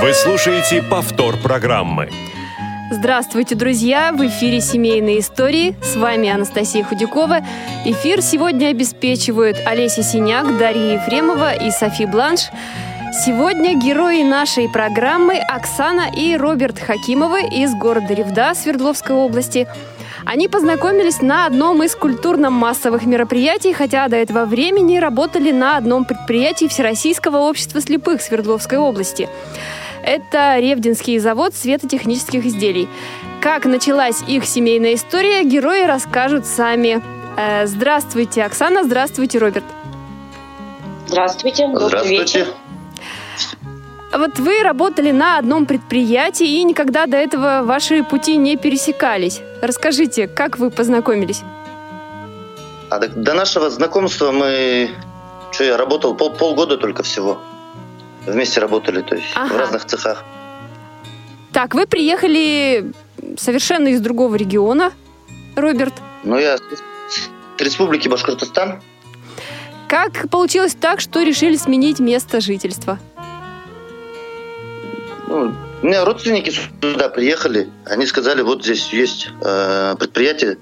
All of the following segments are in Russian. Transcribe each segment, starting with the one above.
Вы слушаете повтор программы. Здравствуйте, друзья! В эфире «Семейные истории». С вами Анастасия Худякова. Эфир сегодня обеспечивают Олеся Синяк, Дарья Ефремова и Софи Бланш. Сегодня герои нашей программы Оксана и Роберт Хакимовы из города Ревда Свердловской области. Они познакомились на одном из культурно-массовых мероприятий, хотя до этого времени работали на одном предприятии Всероссийского общества слепых Свердловской области – это Ревдинский завод светотехнических изделий. Как началась их семейная история, герои расскажут сами. Э, здравствуйте, Оксана, здравствуйте, Роберт. Здравствуйте, добрый Здравствуйте. вечер. Вот вы работали на одном предприятии, и никогда до этого ваши пути не пересекались. Расскажите, как вы познакомились? А до, до нашего знакомства мы... Что, я работал пол, полгода только всего. Вместе работали, то есть Ага. в разных цехах. Так, вы приехали совершенно из другого региона, Роберт. Но я с республики Башкортостан. Как получилось так, что решили сменить место жительства? Ну, у меня родственники сюда приехали. Они сказали, вот здесь есть э, предприятие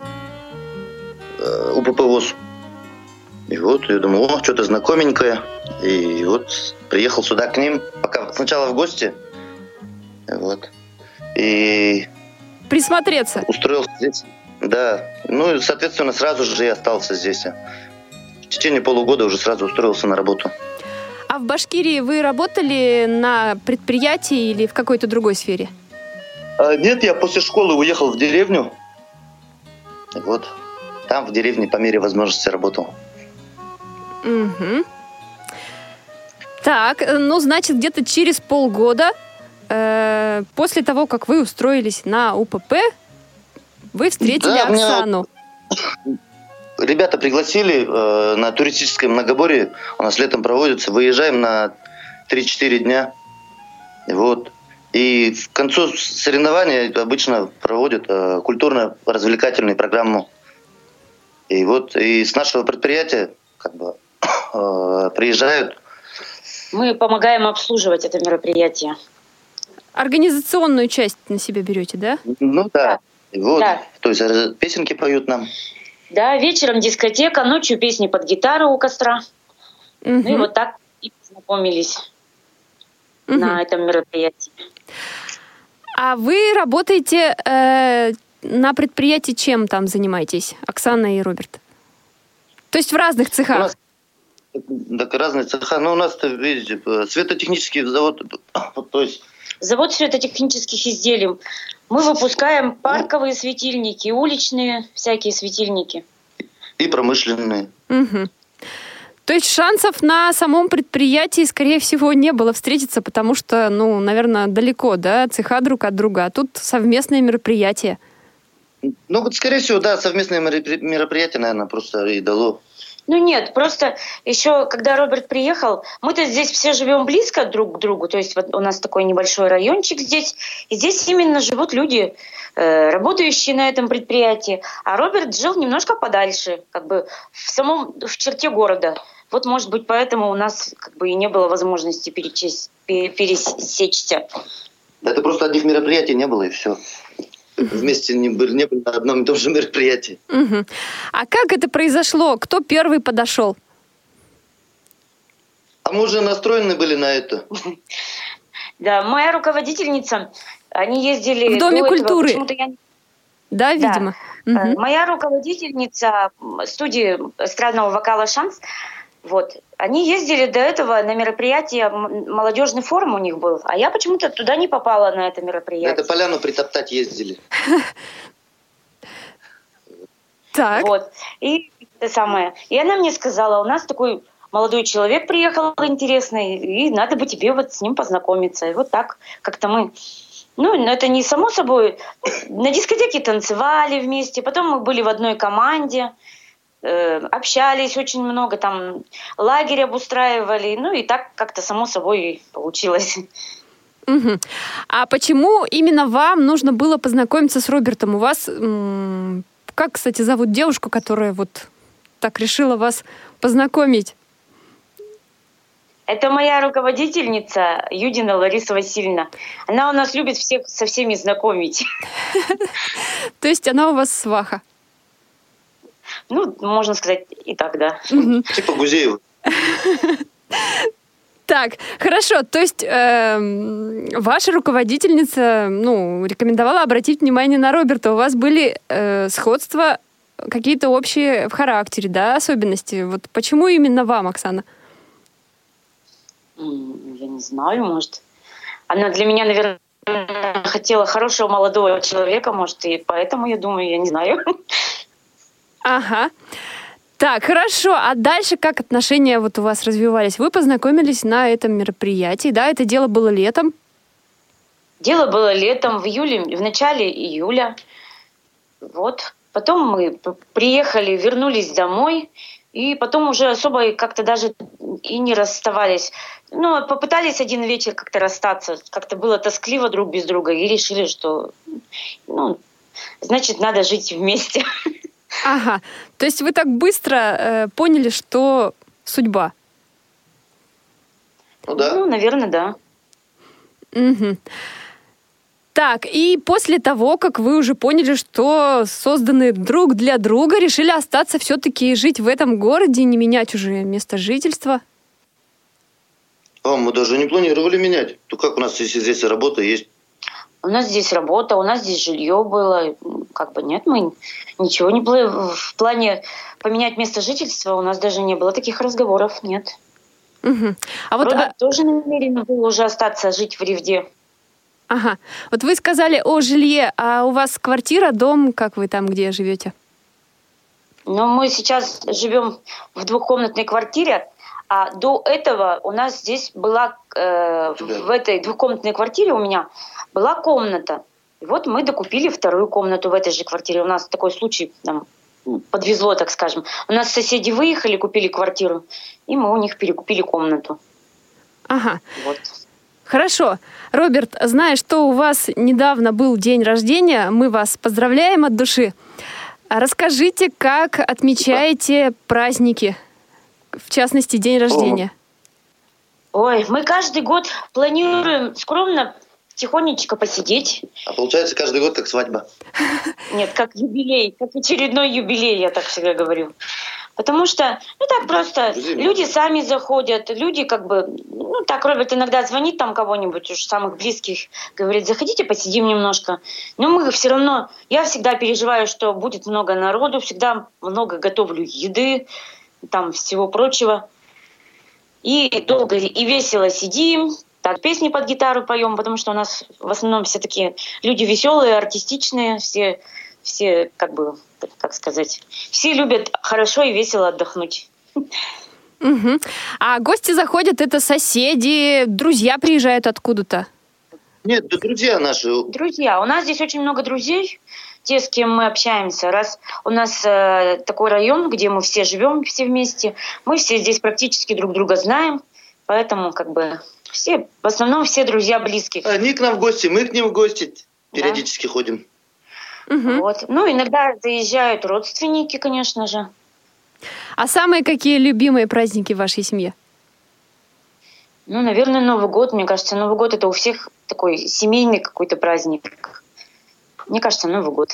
э, УПП ВОЗ. И вот я думаю, о, что-то знакоменькое. И вот приехал сюда к ним, пока сначала в гости. Вот. И Присмотреться. устроился здесь. Да. Ну и, соответственно, сразу же я остался здесь. В течение полугода уже сразу устроился на работу. А в Башкирии вы работали на предприятии или в какой-то другой сфере? А, нет, я после школы уехал в деревню. Вот. Там в деревне по мере возможности работал. Угу. Так, э, ну, значит, где-то через полгода э, после того, как вы устроились на УПП, вы встретили Да, меня- Оксану. Ребята пригласили э, на туристическое многоборье. У нас летом проводится. Выезжаем на 3-4 дня. Вот. И в концу соревнования обычно проводят э, культурно-развлекательную программу. И вот и с нашего предприятия как бы приезжают. Мы помогаем обслуживать это мероприятие. Организационную часть на себя берете, да? Ну да. И вот. Да. То есть э, песенки поют нам. Да, вечером дискотека, ночью песни под гитару у костра. Ну и вот так и познакомились Мгм. на этом мероприятии. А вы работаете э, на предприятии, чем там занимаетесь, Оксана и Роберт? То есть в разных У цехах? нас так, разные цеха. Но у нас, видите, э, светотехнический завод, то есть Завод светотехнических изделий. Мы выпускаем парковые светильники, уличные всякие светильники. и промышленные. Мгм. То есть шансов на самом предприятии, скорее всего, не было встретиться, потому что, ну, наверное, далеко, да, цеха друг от друга, а тут совместное мероприятие. Ну, вот, скорее всего, да, совместное меропри- мероприятие, наверное, просто и дало. Ну нет, просто еще когда Роберт приехал, мы-то здесь все живем близко друг к другу, то есть вот у нас такой небольшой райончик здесь, и здесь именно живут люди, э, работающие на этом предприятии, а Роберт жил немножко подальше, как бы в самом, в черте города. Вот, может быть, поэтому у нас как бы и не было возможности перечесть, пе- пересечься. Это просто одних мероприятий не было, и все. Вместе не были, не были на одном и том же мероприятии. Мгм. А как это произошло? Кто первый подошел? А мы уже настроены были на это. Да, моя руководительница, они ездили В Доме культуры. я Да, видимо. Э, Мгм. Моя руководительница студии эстрадного вокала «Шанс», вот, они ездили до этого на мероприятие, молодежный форум у них был, а я почему-то туда не попала на это мероприятие. Это поляну притоптать ездили. Так. Вот. И это самое. И она мне сказала, у нас такой молодой человек приехал интересный, и надо бы тебе вот с ним познакомиться. И вот так как-то мы ну, это не само собой. На дискотеке танцевали вместе, потом мы были в одной команде, э, общались очень много, там лагерь обустраивали, ну и так как-то само собой получилось. Угу. А почему именно вам нужно было познакомиться с Робертом? У вас, как, кстати, зовут девушку, которая вот так решила вас познакомить? Это моя руководительница Юдина Лариса Васильевна. Она у нас любит всех со всеми знакомить. То есть она у вас сваха? Ну, можно сказать и так, да. Типа Гузеева. Так, хорошо. То есть э, ваша руководительница, ну, рекомендовала обратить внимание на Роберта. У вас были э, сходства какие-то общие в характере, да, особенности. Вот почему именно вам, Оксана? Я не знаю, может. Она для меня, наверное, хотела хорошего молодого человека, может, и поэтому, я думаю, я не знаю. Ага. Так, хорошо. А дальше как отношения вот у вас развивались? Вы познакомились на этом мероприятии, да? Это дело было летом? Дело было летом, в июле, в начале июля. Вот. Потом мы приехали, вернулись домой, и потом уже особо как-то даже и не расставались. Ну, попытались один вечер как-то расстаться. Как-то было тоскливо друг без друга. И решили, что, ну, значит, надо жить вместе. Ага. То есть вы так быстро э, поняли, что судьба? Ну да. Ну, наверное, да. Угу. Так, и после того, как вы уже поняли, что созданы друг для друга, решили остаться все-таки жить в этом городе, не менять уже место жительства? А, мы даже не планировали менять. То как у нас если здесь работа есть? У нас здесь работа, у нас здесь жилье было. Как бы нет, мы ничего не было. В плане поменять место жительства у нас даже не было таких разговоров, нет. Угу. А вот Роберт а... тоже намерен был уже остаться жить в Ревде. Ага. Вот вы сказали о жилье, а у вас квартира, дом, как вы там, где живете? Ну, мы сейчас живем в двухкомнатной квартире, а до этого у нас здесь была, э, в этой двухкомнатной квартире у меня была комната. И вот мы докупили вторую комнату в этой же квартире. У нас такой случай там, подвезло, так скажем. У нас соседи выехали, купили квартиру, и мы у них перекупили комнату. Ага. Вот. Хорошо. Роберт, зная, что у вас недавно был день рождения, мы вас поздравляем от души. Расскажите, как отмечаете праздники, в частности, день рождения? Ой, мы каждый год планируем скромно тихонечко посидеть. А получается каждый год как свадьба? Нет, как юбилей, как очередной юбилей, я так всегда говорю. Потому что, ну так просто, люди сами заходят, люди как бы, ну так, Роберт иногда звонит там кого-нибудь уж самых близких, говорит, заходите, посидим немножко. Но мы все равно, я всегда переживаю, что будет много народу, всегда много готовлю еды, там всего прочего. И долго и весело сидим, так, песни под гитару поем, потому что у нас в основном все такие люди веселые, артистичные, все, все как бы как сказать, все любят хорошо и весело отдохнуть. Угу. А гости заходят, это соседи, друзья приезжают откуда-то? Нет, да друзья наши. Друзья. У нас здесь очень много друзей, те, с кем мы общаемся. Раз у нас э, такой район, где мы все живем, все вместе, мы все здесь практически друг друга знаем, поэтому как бы все, в основном все друзья близких. Они к нам в гости, мы к ним в гости периодически да. ходим. Угу. Вот. Ну, иногда заезжают родственники, конечно же. А самые какие любимые праздники в вашей семье? Ну, наверное, Новый год. Мне кажется, Новый год это у всех такой семейный какой-то праздник. Мне кажется, Новый год.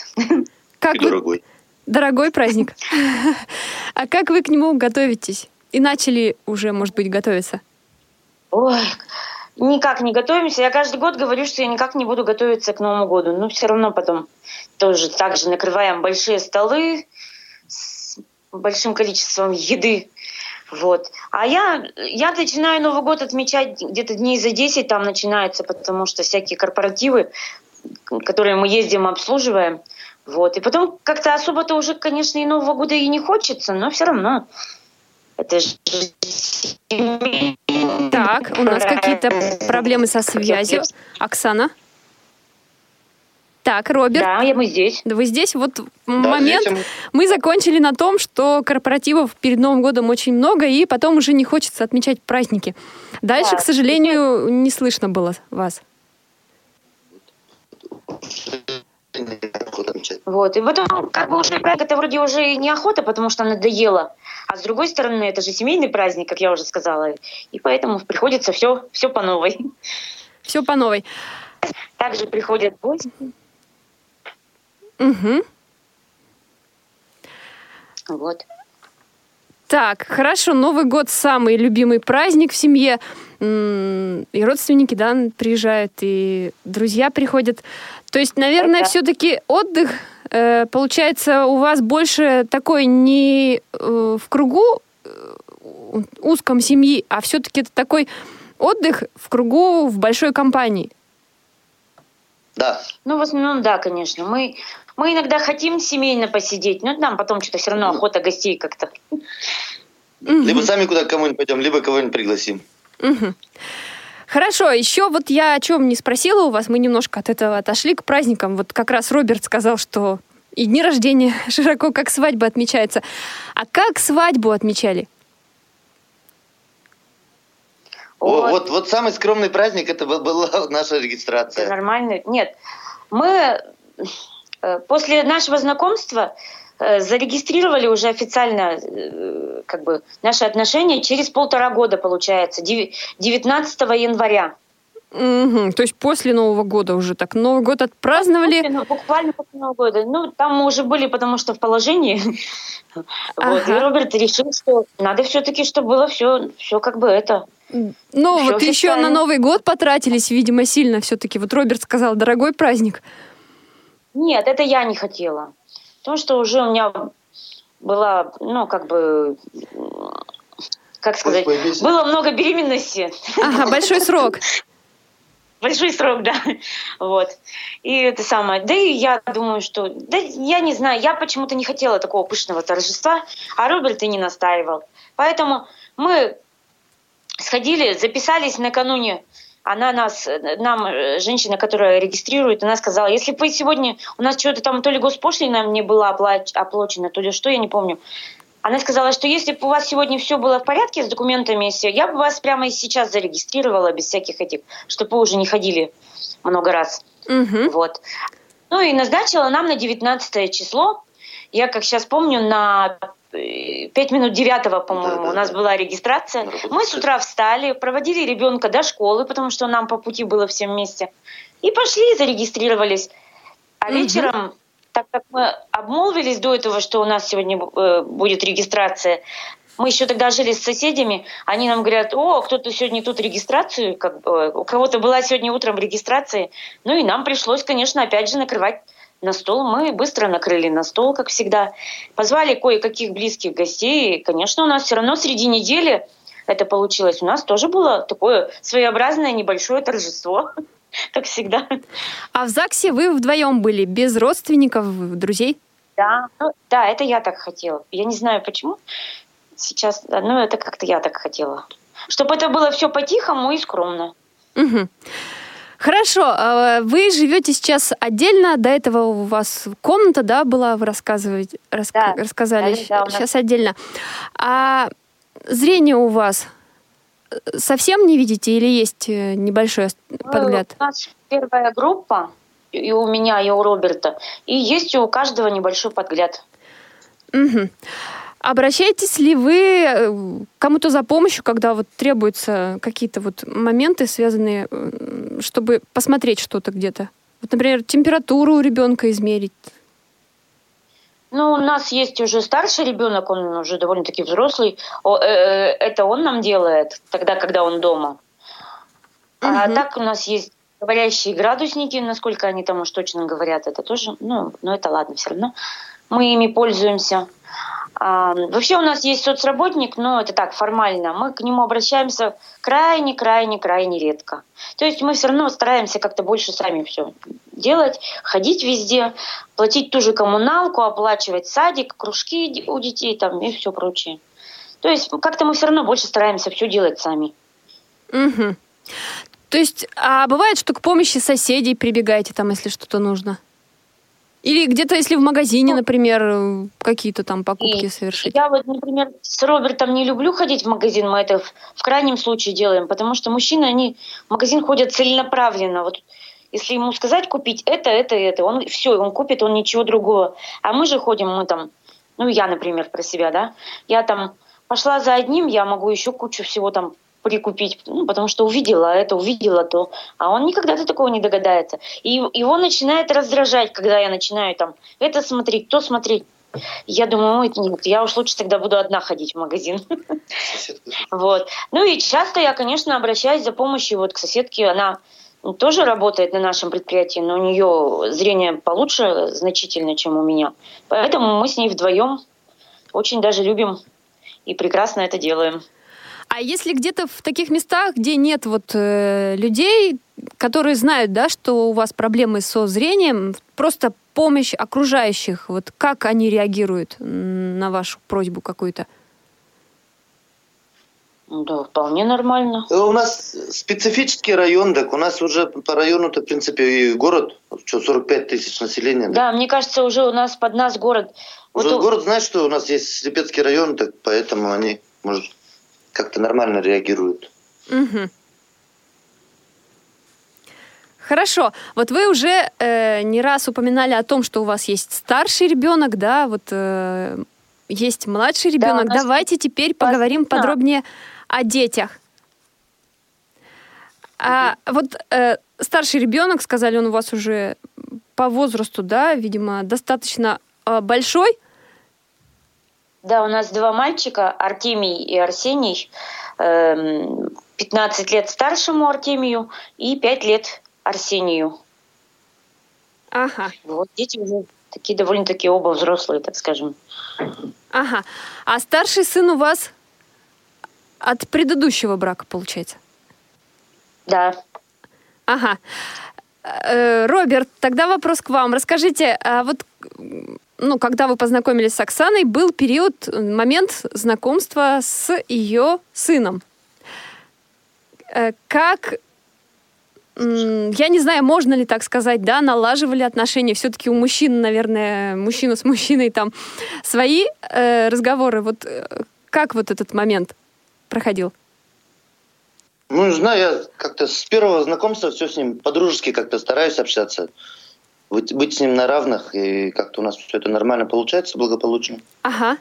Как И вы... дорогой. Дорогой праздник. А как вы к нему готовитесь? И начали уже, может быть, готовиться? Ой, никак не готовимся. Я каждый год говорю, что я никак не буду готовиться к Новому году. Но все равно потом тоже также накрываем большие столы с большим количеством еды. Вот. А я, я начинаю Новый год отмечать где-то дней за 10 там начинается, потому что всякие корпоративы, которые мы ездим, обслуживаем. Вот. И потом как-то особо-то уже, конечно, и Нового года и не хочется, но все равно Это же Так, у нас какие-то проблемы со связью. Оксана? Так, Роберт. Да, я мы здесь. Да вы здесь вот момент. здесь Мы закончили на том, что корпоративов перед Новым годом очень много, и потом уже не хочется отмечать праздники. Дальше, Да. к сожалению, не слышно было вас. Вот. И потом, как бы уже праздник, это вроде уже и неохота, потому что надоело. А с другой стороны, это же семейный праздник, как я уже сказала. И поэтому приходится все, все по новой. Все по новой. Также приходят гости. Мгм. Вот. Так, хорошо, Новый год самый любимый праздник в семье. И родственники, да, приезжают, и друзья приходят. То есть, наверное, Да. все-таки отдых э, получается у вас больше такой не э, в кругу э, узком семьи, а все-таки это такой отдых в кругу в большой компании. Да, Ну, в основном, да, конечно. Мы, мы иногда хотим семейно посидеть, но нам потом что-то все равно охота гостей как-то. Либо сами куда к кому-нибудь пойдем, либо кого-нибудь пригласим. Мгм. Хорошо, еще вот я о чем не спросила у вас, мы немножко от этого отошли к праздникам. Вот как раз Роберт сказал, что и дни рождения широко как свадьба отмечается. А как свадьбу отмечали? О, Вот. вот, вот самый скромный праздник это был- была наша Это регистрация. нормально. Нет, мы э, после нашего знакомства зарегистрировали уже официально э, как бы наши отношения через полтора года, получается, деви- 19 января. Мгм, То есть после Нового года уже так. Новый год отпраздновали. Ну, буквально после Нового года. Ну, там мы уже были, потому что в положении. Вот. И Ага. Роберт решил, что надо все-таки, чтобы было все, все как бы это. Ну, Всё вот еще на Новый год потратились, видимо, сильно все-таки. Вот Роберт сказал, дорогой праздник. Нет, это я не хотела. Потому что уже у меня была, ну, как бы, как сказать, было много беременности. Ага, большой срок. Большой срок, да. Вот. И это самое. Да и я думаю, что... Да я не знаю, я почему-то не хотела такого пышного торжества, а Роберт и не настаивал. Поэтому мы сходили, записались накануне. Она нас, нам, э, женщина, которая регистрирует, она сказала, если вы сегодня, у нас что-то там, то ли госпошлина мне была оплач- оплачена, то ли что, я не помню. Она сказала, что если бы у вас сегодня все было в порядке с документами, и всё, я бы вас прямо и сейчас зарегистрировала без всяких этих, чтобы вы уже не ходили много раз. Мгм. Вот. Ну и назначила нам на 19 число. Я, как сейчас помню, на 5 минут 9, по-моему, Да-да-да. у нас была регистрация. Работу Мы с утра встали, проводили ребенка до школы, потому что нам по пути было всем вместе. И пошли, зарегистрировались. А Мгм. вечером, так как мы обмолвились до этого, что у нас сегодня э, будет регистрация, мы еще тогда жили с соседями, они нам говорят, о, кто-то сегодня тут регистрацию, как э, у кого-то была сегодня утром регистрация. Ну и нам пришлось, конечно, опять же накрывать на стол. Мы быстро накрыли на стол, как всегда. Позвали кое-каких близких гостей. И, конечно, у нас все равно среди недели это получилось. У нас тоже было такое своеобразное небольшое торжество, как всегда. А в ЗАГСе вы вдвоем были, без родственников, друзей? Да, ну, да, это я так хотела. Я не знаю почему. Сейчас, да, ну это как-то я так хотела. Чтобы это было все по-тихому и скромно. Мгм. Хорошо, а вы живете сейчас отдельно, до этого у вас комната, да, была, вы рассказывать, раска- Да, рассказали, да, да, нас- сейчас отдельно. А зрение у вас э, совсем не видите или есть э, небольшой ос- подгляд? У нас первая группа, и у меня, и у Роберта. И есть у каждого небольшой подгляд. Мгм. Обращаетесь ли вы э, кому-то за помощью, когда вот требуются какие-то вот моменты, связанные, чтобы посмотреть что-то где-то? Вот, например, температуру у ребенка измерить. Ну, у нас есть уже старший ребенок, он уже довольно-таки взрослый. Э, э, это он нам делает тогда, когда он дома. А Мгм. так у нас есть говорящие градусники, насколько они там уж точно говорят, это тоже, ну, ну это ладно, все равно. Мы ими пользуемся. Вообще у нас есть соцработник, но это так, формально. Мы к нему обращаемся крайне-крайне-крайне редко. То есть мы все равно стараемся как-то больше сами все делать, ходить везде, платить ту же коммуналку, оплачивать садик, кружки у детей там и все прочее. То есть как-то мы все равно больше стараемся все делать сами. Угу. То есть, а бывает, что к помощи соседей прибегаете там, если что-то нужно? Или где-то, если в магазине, Ну, например, какие-то там покупки И совершить? Я вот, например, с Робертом не люблю ходить в магазин, мы это в, в крайнем случае делаем, потому что мужчины, они в магазин ходят целенаправленно. Вот если ему сказать купить это, это, это, он все, он купит, он ничего другого. А мы же ходим, мы там, ну я, например, про себя, да, я там пошла за одним, я могу еще кучу всего там прикупить, ну, потому что увидела это, увидела то, а он никогда до такого не догадается. И его начинает раздражать, когда я начинаю там это смотреть, то смотреть. Я думаю, ой, нет, я уж лучше тогда буду одна ходить в магазин. Вот. Ну и часто я, конечно, обращаюсь за помощью вот к соседке. Она тоже работает на нашем предприятии, но у нее зрение получше значительно, чем у меня. Поэтому мы с ней вдвоем очень даже любим и прекрасно это делаем. А если где-то в таких местах, где нет вот э, людей, которые знают, да, что у вас проблемы со зрением, просто помощь окружающих, вот как они реагируют на вашу просьбу какую-то? Да, вполне нормально. Э, У нас специфический район, так у нас уже по району-то, в принципе, и город, что, 45 тысяч населения. Да, мне кажется, уже у нас под нас город. Уже Вот у- город знает, что у нас есть Слепецкий район, так поэтому они, может, как-то нормально реагируют. Мгм. Хорошо. Вот вы уже э, не раз упоминали о том, что у вас есть старший ребенок, да, вот э, есть младший ребенок. у нас Давайте теперь поговорим да. подробнее о детях. А вот э, старший ребенок, сказали, он у вас уже по возрасту, да, видимо, достаточно э, большой. Да, у нас два мальчика, Артемий и Арсений. Эм, 15 лет старшему Артемию и 5 лет Арсению. Ага, Вот дети уже такие довольно-таки оба взрослые, так скажем. ага. А старший сын у вас от предыдущего брака, получается? Да. Ага. Э, Роберт, тогда вопрос к вам. Расскажите, а вот ну, когда вы познакомились с Оксаной, был период, момент знакомства с ее сыном. Э, Как, я не знаю, можно ли так сказать, да, налаживали отношения. Все-таки у мужчин, наверное, мужчина с мужчиной там свои э, разговоры. Вот э, как вот этот момент проходил? Ну, не знаю, я как-то с первого знакомства все с ним по-дружески как-то стараюсь общаться. Быть, быть с ним на равных, и как-то у нас все это нормально получается, благополучно. Ага.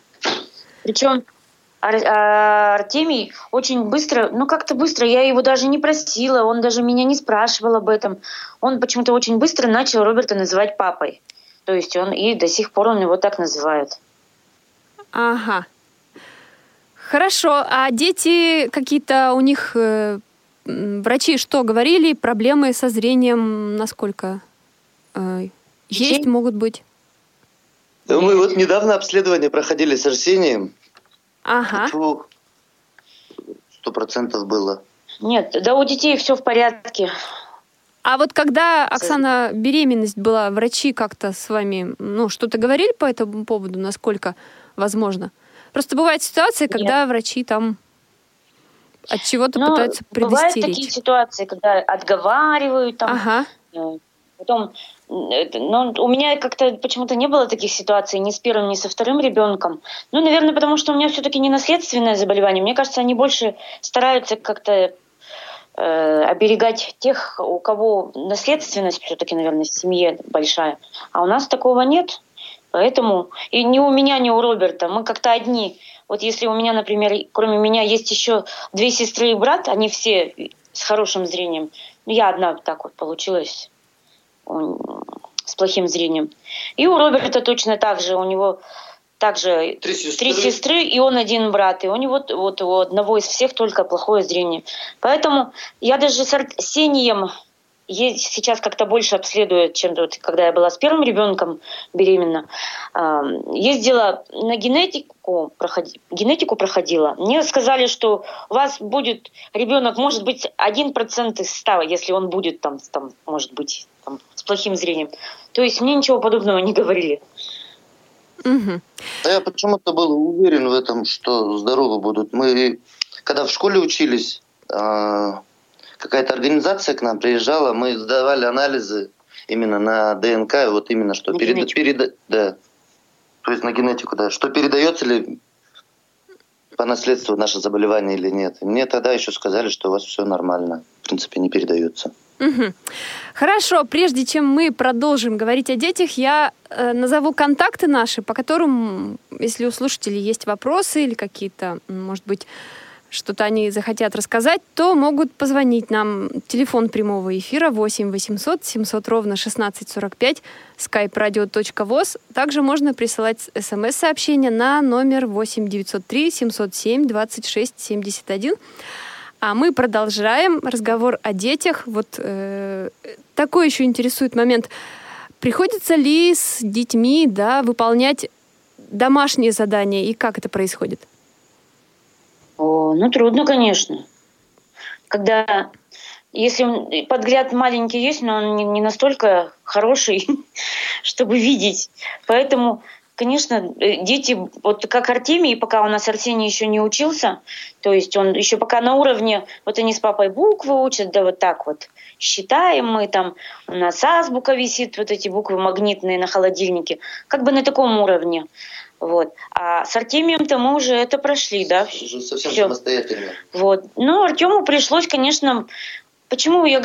Причем Ар- а, Артемий очень быстро, ну как-то быстро, я его даже не просила, он даже меня не спрашивал об этом. Он почему-то очень быстро начал Роберта называть папой. То есть он и до сих пор он его так называет. Ага. Хорошо. А дети какие-то у них э, врачи что говорили? Проблемы со зрением насколько есть, Детей? могут быть? Да Мы вот недавно обследование проходили с Арсением. Ага. Сто процентов было. Нет, да у детей все в порядке. А вот когда, Оксана, беременность была, врачи как-то с вами, ну, что-то говорили по этому поводу, насколько возможно? Просто бывают ситуации, когда врачи там от чего-то Но пытаются Ну, бывают такие предостеречь. ситуации, когда отговаривают там. Ага. Потом, это, ну, у меня как-то почему-то не было таких ситуаций ни с первым, ни со вторым ребенком. Ну, наверное, потому что у меня все-таки не наследственное заболевание. Мне кажется, они больше стараются как-то э, оберегать тех, у кого наследственность все-таки, наверное, в семье большая. А у нас такого нет. Поэтому и ни у меня, ни у Роберта. Мы как-то одни. Вот если у меня, например, кроме меня есть еще две сестры и брат, они все с хорошим зрением. Ну, я одна так вот получилась с плохим зрением. И у Роберта точно так же. У него также Три сестры. три сестры и он один брат. И у него вот у одного из всех только плохое зрение. Поэтому я даже с Арсением сейчас как-то больше обследую, чем вот, когда я была с первым ребенком беременна. Ам, Ездила на генетику, проходи- генетику проходила. Мне сказали, что у вас будет ребенок, может быть, один процент из ста, если он будет там, там может быть, плохим зрением. То есть мне ничего подобного не говорили. Мгм. Да я почему-то был уверен в этом, что здоровы будут. Мы, когда в школе учились, а, какая-то организация к нам приезжала, мы сдавали анализы именно на ДНК, и вот именно что На переда- переда- да. То есть на генетику, да. Что передается ли по наследству наше заболевание или нет. И мне тогда еще сказали, что у вас все нормально. В принципе, не передается. Мгм. Хорошо, прежде чем мы продолжим говорить о детях, я э, назову контакты наши, по которым, если у слушателей есть вопросы или какие-то, может быть, что-то они захотят рассказать, то могут позвонить нам. Телефон прямого эфира 8 800 700 ровно 1645, skype-radio.voz. Также можно присылать смс-сообщения на номер 8 903 707 26 71. А мы продолжаем разговор о детях. Вот э, такой еще интересует момент. Приходится ли с детьми да, выполнять домашние задания и как это происходит? О, ну, трудно, конечно. Когда, если подгляд маленький есть, но он не, не настолько хороший, чтобы видеть. Поэтому, конечно, э, дети, вот как Артемий, пока у нас Арсений еще не учился, то есть он еще пока на уровне, вот они с папой буквы учат, да вот так вот, считаем мы там, у нас азбука висит, вот эти буквы магнитные на холодильнике, как бы на таком уровне. Вот. А с Артемием-то мы уже это прошли, да? Уже совсем Всё. самостоятельно. Вот. Ну, Артему пришлось, конечно, почему я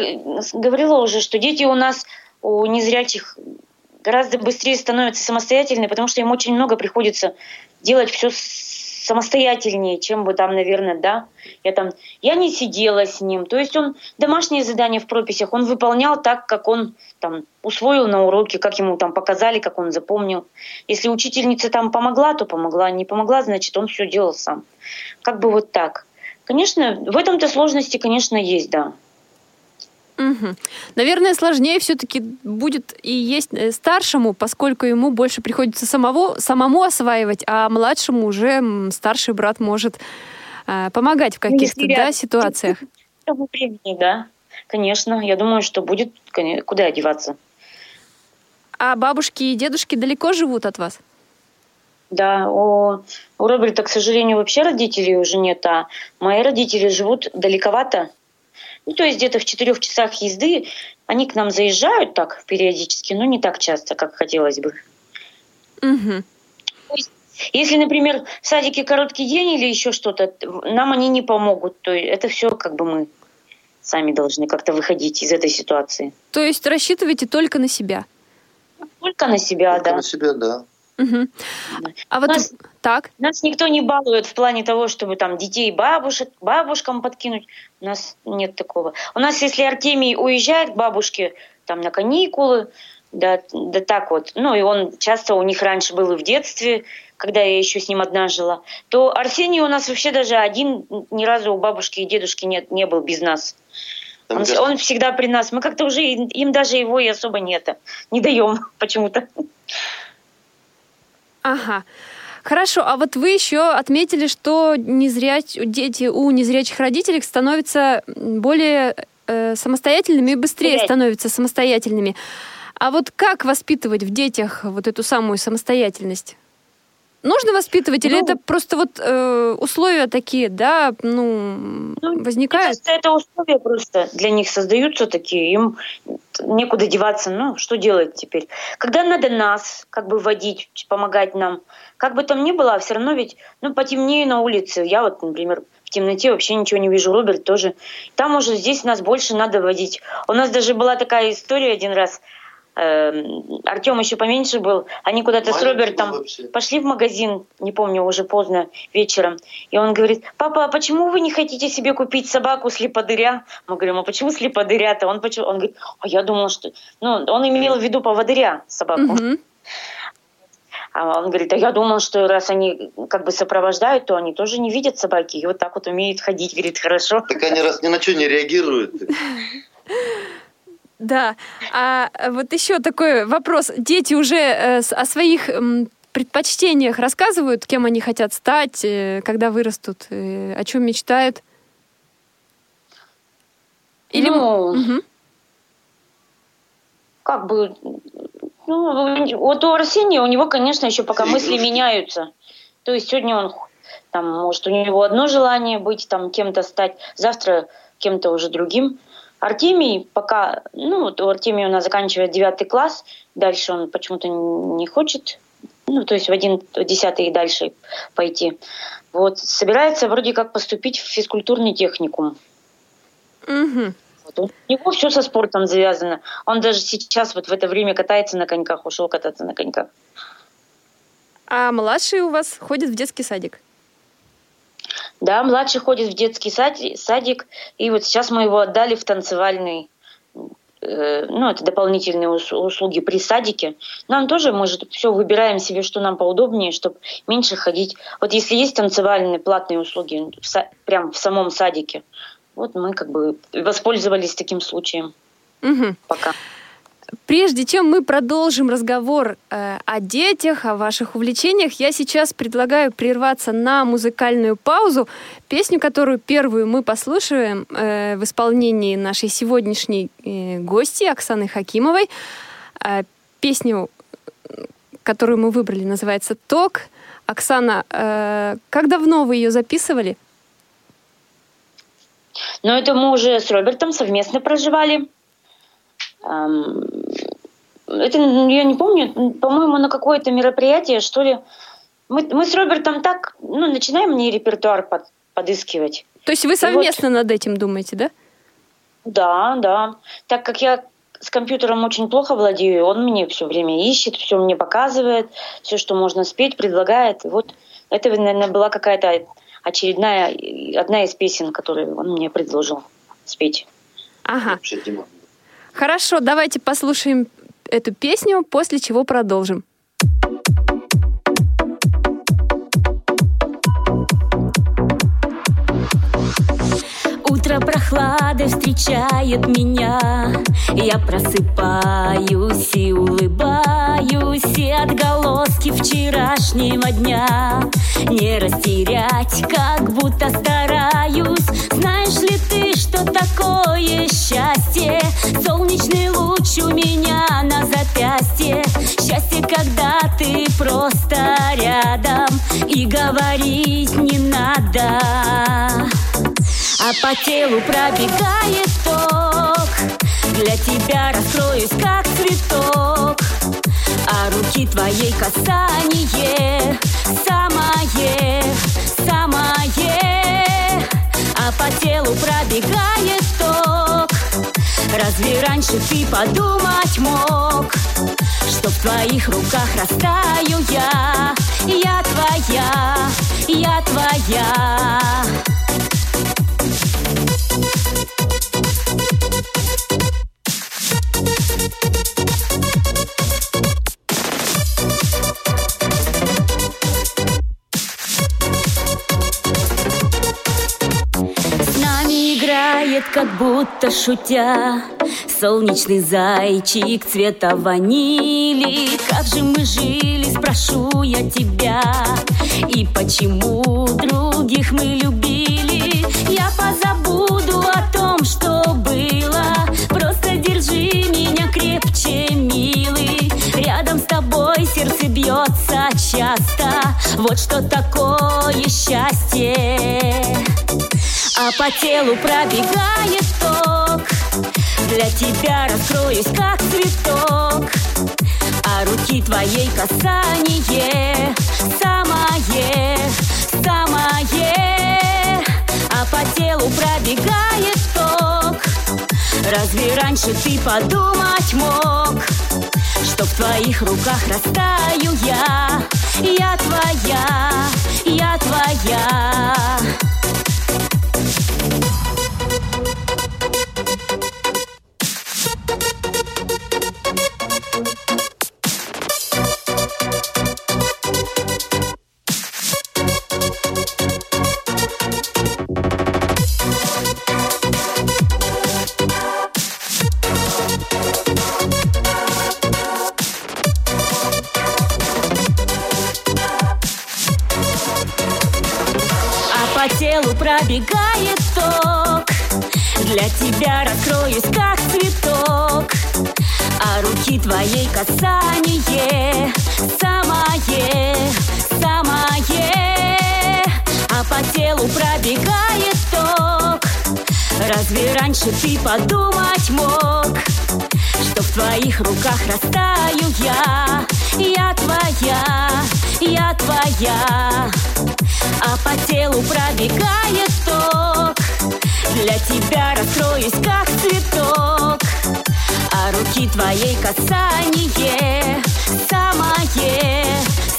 говорила уже, что дети у нас, у незрячих, гораздо быстрее становятся самостоятельными, потому что им очень много приходится делать все самостоятельнее, чем бы там, наверное, да. Я там, я не сидела с ним. То есть он домашние задания в прописях он выполнял так, как он там усвоил на уроке, как ему там показали, как он запомнил. Если учительница там помогла, то помогла. Не помогла, значит, он все делал сам. Как бы вот так. Конечно, в этом-то сложности, конечно, есть, да. Мгм. Наверное, сложнее все-таки будет и есть э, старшему, поскольку ему больше приходится самого, самому осваивать, а младшему уже старший брат может э, помогать в каких-то Если да, ситуациях. Времени, да. Конечно, я думаю, что будет, куда одеваться. А бабушки и дедушки далеко живут от вас? Да, у, у Роберта, к сожалению, вообще родителей уже нет, а мои родители живут далековато. Ну, то есть где-то в четырех часах езды. Они к нам заезжают так периодически, но не так часто, как хотелось бы. Мгм. Если, например, в садике короткий день или еще что-то, нам они не помогут. То есть это все как бы мы сами должны как-то выходить из этой ситуации. То есть рассчитываете только на себя? Только на себя, Только да. на себя, да. Мгм. А вот Нас- так? Нас никто не балует в плане того, чтобы там детей бабушек, бабушкам подкинуть. У нас нет такого. У нас, если Артемий уезжает к бабушке там на каникулы, да, да так вот, ну и он часто у них раньше был и в детстве, когда я еще с ним одна жила, то Арсений у нас вообще даже один ни разу у бабушки и дедушки нет, не был без нас. Он, он всегда при нас. Мы как-то уже им даже его и особо нет. Не даем почему-то. Ага. Хорошо, а вот вы еще отметили, что незряч... дети у незрячих родителей становятся более э, самостоятельными и быстрее Самостоятельными. становятся самостоятельными. А вот как воспитывать в детях вот эту самую самостоятельность? Нужно воспитывать или Ну, это просто вот э, условия такие, да, ну, Ну, Мне возникают? кажется, это условия просто для них создаются такие, им некуда деваться, ну, что делать теперь? Когда надо нас как бы водить, помогать нам, как бы там ни было, все равно ведь, ну, потемнее на улице, я вот, например, в темноте вообще ничего не вижу, Роберт тоже. Там уже здесь нас больше надо водить. У нас даже была такая история один раз, Артем еще поменьше был, они куда-то с Робертом вообще. пошли в магазин, не помню, уже поздно вечером, и он говорит, папа, а почему вы не хотите себе купить собаку слеподыря? Мы говорим, а почему слеподыря-то? Он, почему? он говорит, а я думал, что... Ну, он имел в виду поводыря собаку. Мгм. А он говорит, а я думал, что раз они как бы сопровождают, то они тоже не видят собаки. И вот так вот умеют ходить. Говорит, хорошо. Так они раз ни на что не реагируют. Да. А вот еще такой вопрос. Дети уже э, о своих предпочтениях рассказывают, кем они хотят стать, э, когда вырастут, э, о чем мечтают? Или... Ну, Мгм. как бы... Ну, вот у Арсения, у него, конечно, еще пока мысли меняются. То есть сегодня он, там, может, у него одно желание быть там кем-то стать, завтра кем-то уже другим. Артемий пока, ну, вот у Артемия у нас заканчивает девятый класс, дальше он почему-то не хочет, ну, то есть в один, десятый и дальше пойти. Вот, собирается вроде как поступить в физкультурный техникум. Угу. Вот. У него все со спортом завязано. Он даже сейчас вот в это время катается на коньках, ушел кататься на коньках. А младший у вас ходит в детский садик? Да, младший ходит в детский садик, и вот сейчас мы его отдали в танцевальный, э, ну, это дополнительные услуги при садике. Нам тоже, мы же все выбираем себе, что нам поудобнее, чтобы меньше ходить. Вот если есть танцевальные платные услуги в, прям в самом садике, вот мы как бы воспользовались таким случаем. Угу. Пока. Прежде чем мы продолжим разговор э, о детях, о ваших увлечениях, я сейчас предлагаю прерваться на музыкальную паузу. Песню, которую первую мы послушаем э, в исполнении нашей сегодняшней э, гости Оксаны Хакимовой. Э, песню, которую мы выбрали, называется «Ток». Оксана, э, как давно вы ее записывали? Ну, это мы уже с Робертом совместно проживали. Это, я не помню, по-моему, на какое-то мероприятие, что ли. Мы, мы с Робертом так, ну, начинаем мне репертуар под, подыскивать. То есть вы совместно вот, над этим думаете, да? Да, да. Так как я с компьютером очень плохо владею, он мне все время ищет, все мне показывает, все, что можно спеть, предлагает. И вот это, наверное, была какая-то очередная, одна из песен, которую он мне предложил спеть. Ага. Хорошо, давайте послушаем эту песню, после чего продолжим. Утро прохлады встречает меня. Я просыпаюсь и улыбаюсь И отголоски вчерашнего дня. Не растерять, как будто стараюсь. Знаешь ли ты, что такое счастье? Солнечный луч у меня на запястье. Счастье, когда ты просто рядом И говорить не надо а по телу пробегает ток. Для тебя раскроюсь, как цветок. А руки твоей касание Самое, самое. А по телу пробегает ток. Разве раньше ты подумать мог Что в твоих руках растаю я? Я твоя, я твоя будто шутя Солнечный зайчик цвета ванили. Как же мы жили, спрошу я тебя. И почему других мы любили том, что было. Просто держи меня крепче, милый. Рядом с тобой сердце бьется часто. Вот что такое счастье. А по телу пробегает ток. Для тебя раскроюсь, как цветок. А руки твоей касание Самое, самое. А по телу пробегает ток Разве раньше ты подумать мог Что в твоих руках растаю я? Я твоя, я твоя пробегает ток. Для тебя раскроюсь, как цветок. А руки твоей касание Самое, самое. А по телу пробегает ток. Разве раньше ты подумать мог Что в твоих руках растаю я? Я твоя, я твоя А по телу пробегает ток Для тебя раскроюсь как цветок А руки твоей касание Самое,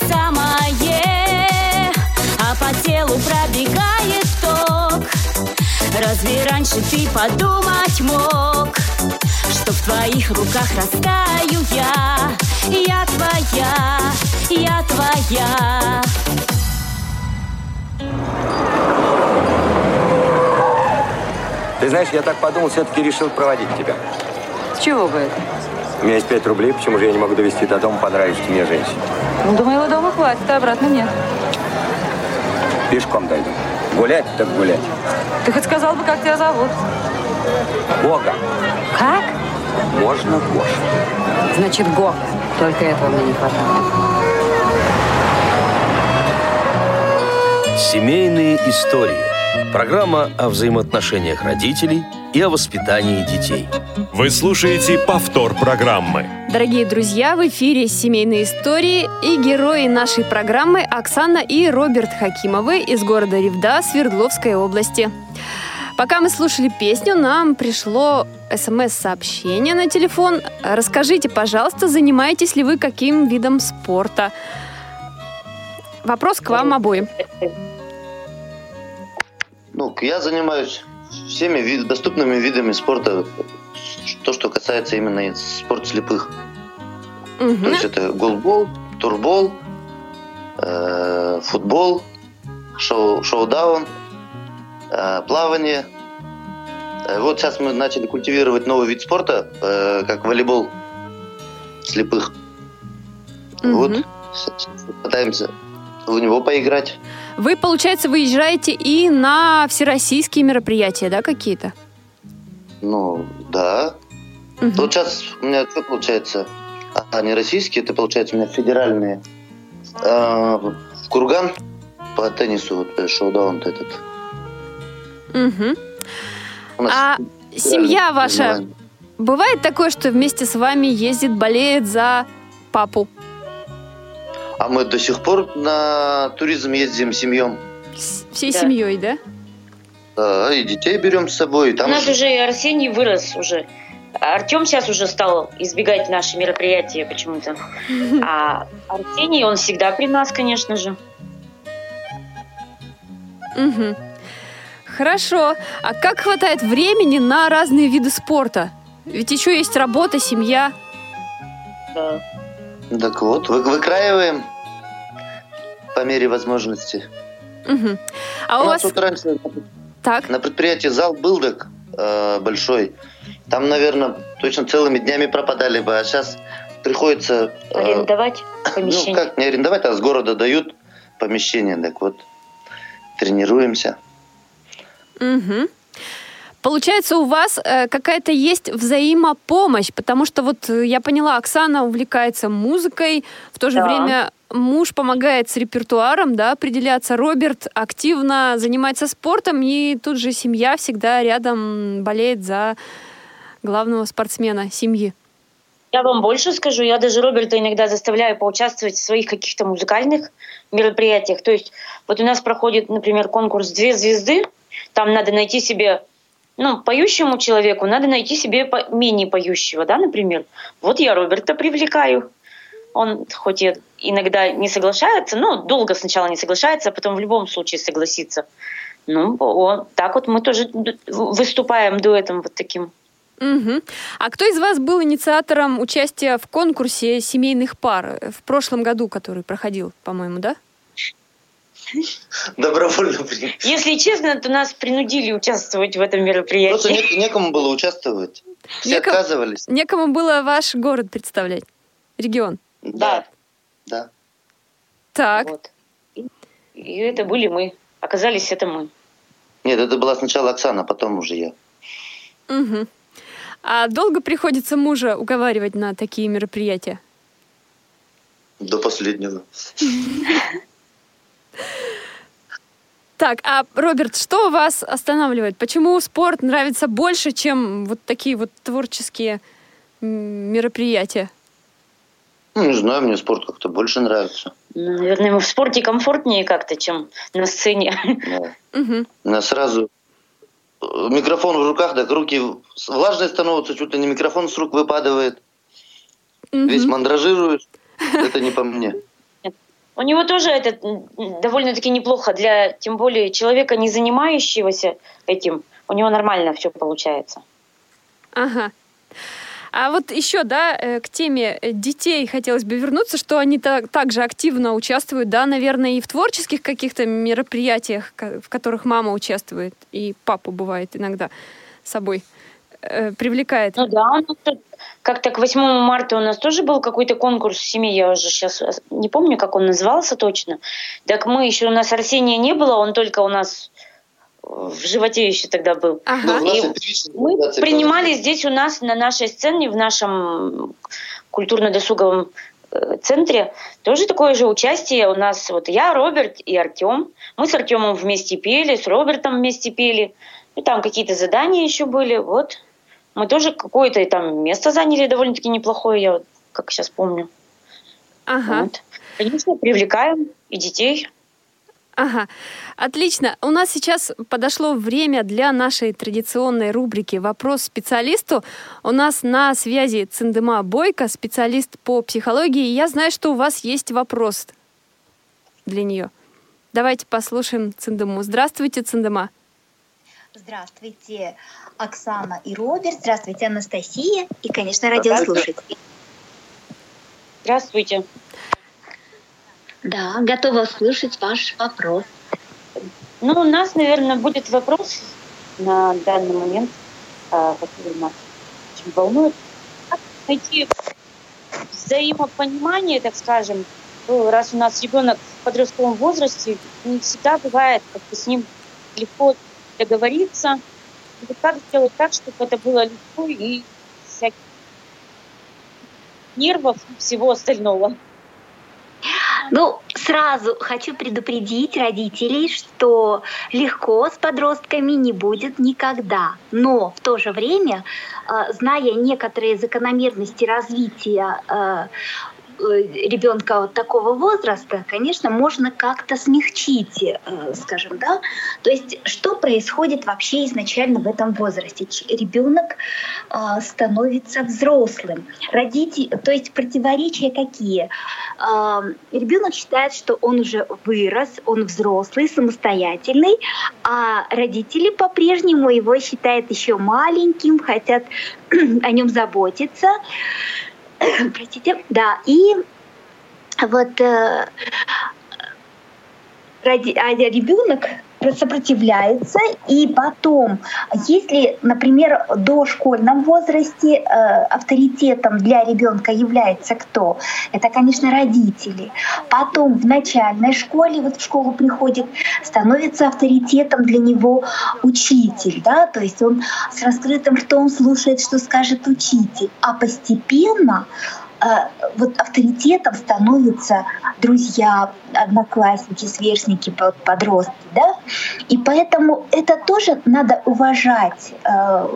самое А по телу пробегает ток Разве раньше ты подумать мог, что в твоих руках растаю я? Я твоя, я твоя. Ты знаешь, я так подумал, все-таки решил проводить тебя. С чего бы это? У меня есть пять рублей, почему же я не могу довести до дома понравившейся мне женщине? Ну, до моего дома хватит, а обратно нет. Пешком дойду. Гулять так гулять. Ты хоть сказал бы, как тебя зовут? Бога. Как? Можно Гоша. Значит, Го. Только этого мне не хватает. Семейные истории. Программа о взаимоотношениях родителей и о воспитании детей. Вы слушаете повтор программы. Дорогие друзья, в эфире «Семейные истории» и герои нашей программы Оксана и Роберт Хакимовы из города Ревда Свердловской области. Пока мы слушали песню, нам пришло смс-сообщение на телефон. Расскажите, пожалуйста, занимаетесь ли вы каким видом спорта? Вопрос к вам обоим. Ну, я занимаюсь всеми вид- доступными видами спорта. То, что касается именно спорта слепых. То Мгм. есть это голбол, турбол, э, футбол, шоу, шоу-даун, э, плавание. Э, Вот сейчас мы начали культивировать новый вид спорта, э, как волейбол слепых. Мгм. Вот пытаемся в него поиграть. Вы, получается, выезжаете и на всероссийские мероприятия, да, какие-то? Ну, да. Мгм. Вот сейчас у меня что получается? А, не российские, это получается у меня федеральные. А, в Курган по теннису, вот, э, шоу-даун этот. Мгм. У нас А семья ваша, бывает такое, что вместе с вами ездит, болеет за папу? А мы до сих пор на туризм ездим с семьем. С- Всей Да. семьей, да? Да, и детей берем с собой. и У Там нас же- уже и Арсений вырос уже. Артем сейчас уже стал избегать наши мероприятия почему-то. А Арсений, он всегда при нас, конечно же. Мгм. Хорошо. А как хватает времени на разные виды спорта? Ведь еще есть работа, семья. Да. Так вот, вы- выкраиваем по мере возможности. Мгм. А у у вас нас тут раньше так? на предприятии зал был так э, большой. Там, наверное, точно целыми днями пропадали бы, а сейчас приходится... э, Арендовать ну, помещение. как не арендовать, а с города дают помещение. Так вот, тренируемся. Мгм. Получается, у вас э, какая-то есть взаимопомощь, потому что вот э, я поняла, Оксана увлекается музыкой, в то же Да. время муж помогает с репертуаром, да, определяться. Роберт активно занимается спортом, и тут же семья всегда рядом болеет за главного спортсмена семьи. Я вам больше скажу, я даже Роберта иногда заставляю поучаствовать в своих каких-то музыкальных мероприятиях. То есть вот у нас проходит, например, конкурс «Две звезды», там надо найти себе, ну, поющему человеку надо найти себе менее поющего, да, например. Вот я Роберта привлекаю. Он хоть и иногда не соглашается, но долго сначала не соглашается, а потом в любом случае согласится. Ну, он, так вот мы тоже выступаем дуэтом вот таким. Мгм. А кто из вас был инициатором участия в конкурсе семейных пар э, в прошлом году, который проходил, по-моему, да? Добровольно. блин. Если честно, то нас принудили участвовать в этом Просто мероприятии. не- некому было участвовать. Все Некому- отказывались. Некому было ваш город представлять, регион. Да. Да. Так, Вот. И, это были мы. Оказались это мы. Нет, это была сначала Оксана, потом уже я. мгм. А долго приходится мужа уговаривать на такие мероприятия? До последнего. Так, а, Роберт, что вас останавливает? Почему спорт нравится больше, чем вот такие вот творческие мероприятия? Ну, не знаю, мне спорт как-то больше нравится. Ну, Наверное, ему в спорте комфортнее как-то, чем на сцене. Да. Нас сразу э, микрофон в руках, так руки влажные становятся, чуть ли не микрофон с рук выпадывает. Весь мандражируешь. Это не по мне. У него тоже это довольно-таки неплохо для, тем более, человека, не занимающегося этим. У него нормально все получается. Ага. А вот еще, да, э, к теме э, детей хотелось бы вернуться, что они так, также активно участвуют, да, наверное, и в творческих каких-то мероприятиях, в которых мама участвует, и папа бывает иногда с собой э, привлекает. Ну да, у нас тут как-то к 8 марта у нас тоже был какой-то конкурс в семье, я уже сейчас не помню, как он назывался точно. Так мы еще, у нас Арсения не было, он только у нас в животе еще тогда был. Ну, Ага. нашей И Мы принимали здесь у нас на нашей сцене, в нашем культурно-досуговом э, центре, тоже такое же участие. У нас вот я, Роберт и Артем. Мы с Артемом вместе пели, с Робертом вместе пели. И там какие-то задания еще были. Вот. Мы тоже какое-то там место заняли довольно-таки неплохое, я вот как сейчас помню. Ага. Вот. Конечно, привлекаем и детей. Ага, отлично. У нас сейчас подошло время для нашей традиционной рубрики «Вопрос специалисту». У нас на связи Циндема Бойко, специалист по психологии. И Я знаю, что у вас есть вопрос для нее. Давайте послушаем Циндему. Здравствуйте, Циндема. Здравствуйте, Оксана и Роберт. Здравствуйте, Анастасия. И, конечно, радиослушатели. Здравствуйте. Да, готова услышать ваш вопрос. Ну, у нас, наверное, будет вопрос на данный момент, а, который нас очень волнует. Как найти взаимопонимание, так скажем, ну, раз у нас ребенок в подростковом возрасте, не всегда бывает как-то с ним легко договориться. Вот как сделать так, чтобы это было легко и всяких нервов и всего остального. Ну, сразу хочу предупредить родителей, что легко с подростками не будет никогда. Но в то же время, э, зная некоторые закономерности развития э, ребенка вот такого возраста, конечно, можно как-то смягчить, э, скажем, да. То есть, что происходит вообще изначально в этом возрасте? Ребенок э, становится взрослым. Родители, то есть противоречия какие? Э, ребенок считает, что он уже вырос, он взрослый, самостоятельный, а родители по-прежнему его считают еще маленьким, хотят о нем заботиться. Простите, да, и вот э, ради, а ребенок сопротивляется, и потом, если, например, в дошкольном возрасте э, авторитетом для ребенка является кто? Это, конечно, родители. Потом в начальной школе, вот в школу приходит, становится авторитетом для него учитель, да, то есть он с раскрытым ртом слушает, что скажет учитель, а постепенно вот авторитетом становятся друзья, одноклассники, сверстники, подростки, да, и поэтому это тоже надо уважать э,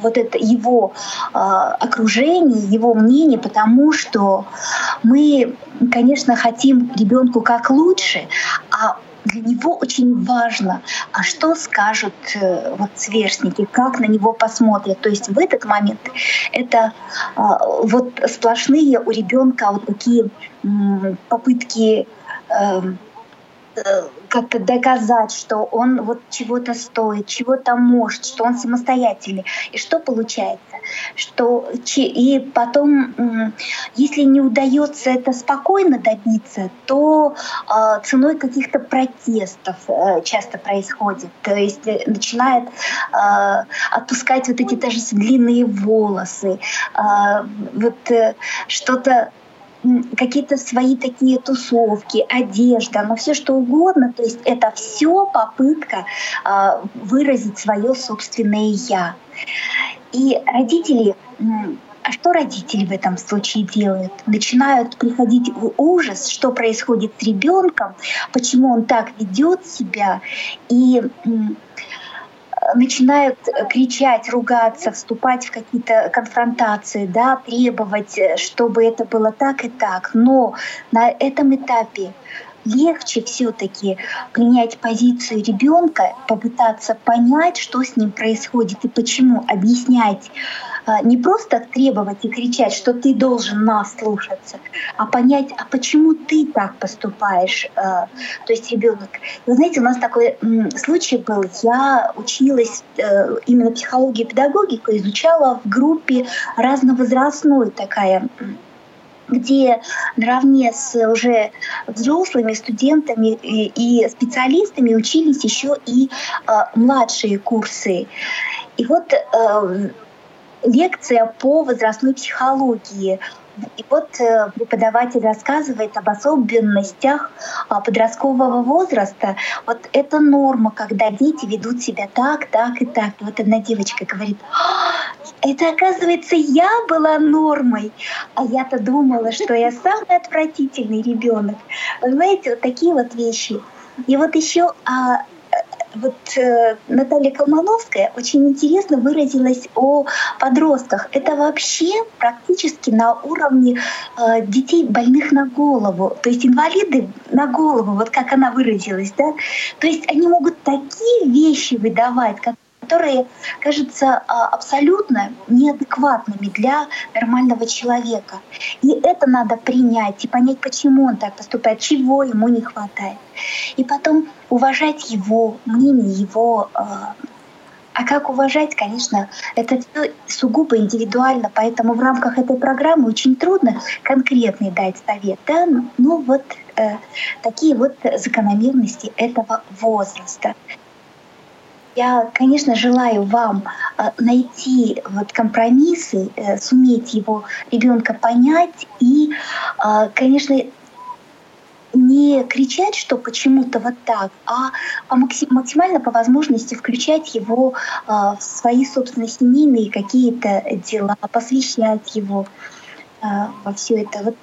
вот это его э, окружение, его мнение, потому что мы, конечно, хотим ребенку как лучше, а для него очень важно, а что скажут э, вот сверстники, как на него посмотрят. То есть в этот момент это э, вот сплошные у ребенка вот такие э, попытки как-то доказать, что он вот чего-то стоит, чего-то может, что он самостоятельный. И что получается? Что и потом, если не удается это спокойно добиться, то э, ценой каких-то протестов э, часто происходит. То есть начинает э, отпускать вот эти даже длинные волосы, э, вот э, что-то какие-то свои такие тусовки, одежда, но все что угодно. То есть это все попытка э, выразить свое собственное я. И родители а что родители в этом случае делают? Начинают приходить в ужас, что происходит с ребенком, почему он так ведет себя, и начинают кричать, ругаться, вступать в какие-то конфронтации, да, требовать, чтобы это было так и так. Но на этом этапе легче все-таки принять позицию ребенка, попытаться понять, что с ним происходит и почему, объяснять, а, не просто требовать и кричать, что ты должен нас слушаться, а понять, а почему ты так поступаешь, а, то есть ребенок. Вы знаете, у нас такой случай был, я училась э, именно психологию и педагогику, изучала в группе разновозрастной такая где наравне с уже взрослыми студентами и, специалистами учились еще и э, младшие курсы. И вот э, лекция по возрастной психологии. И вот э, преподаватель рассказывает об особенностях а, подросткового возраста. Вот это норма, когда дети ведут себя так, так и так. Вот одна девочка говорит, «А, это оказывается я была нормой, а я-то думала, что я самый отвратительный ребенок. Знаете, вот такие вот вещи. И вот еще а, вот э, Наталья Колмановская очень интересно выразилась о подростках. Это вообще практически на уровне э, детей больных на голову, то есть инвалиды на голову, вот как она выразилась, да. То есть они могут такие вещи выдавать, как которые кажутся а, абсолютно неадекватными для нормального человека. И это надо принять и понять, почему он так поступает, чего ему не хватает. И потом уважать его мнение, его а, а как уважать, конечно, это все сугубо индивидуально, поэтому в рамках этой программы очень трудно конкретный дать совет. Да? Ну вот э, такие вот закономерности этого возраста. Я, конечно, желаю вам э, найти вот компромиссы, э, суметь его ребенка понять и, э, конечно, не кричать, что почему-то вот так, а максимально по возможности включать его в свои собственные семейные какие-то дела, посвящать его во все это. Вот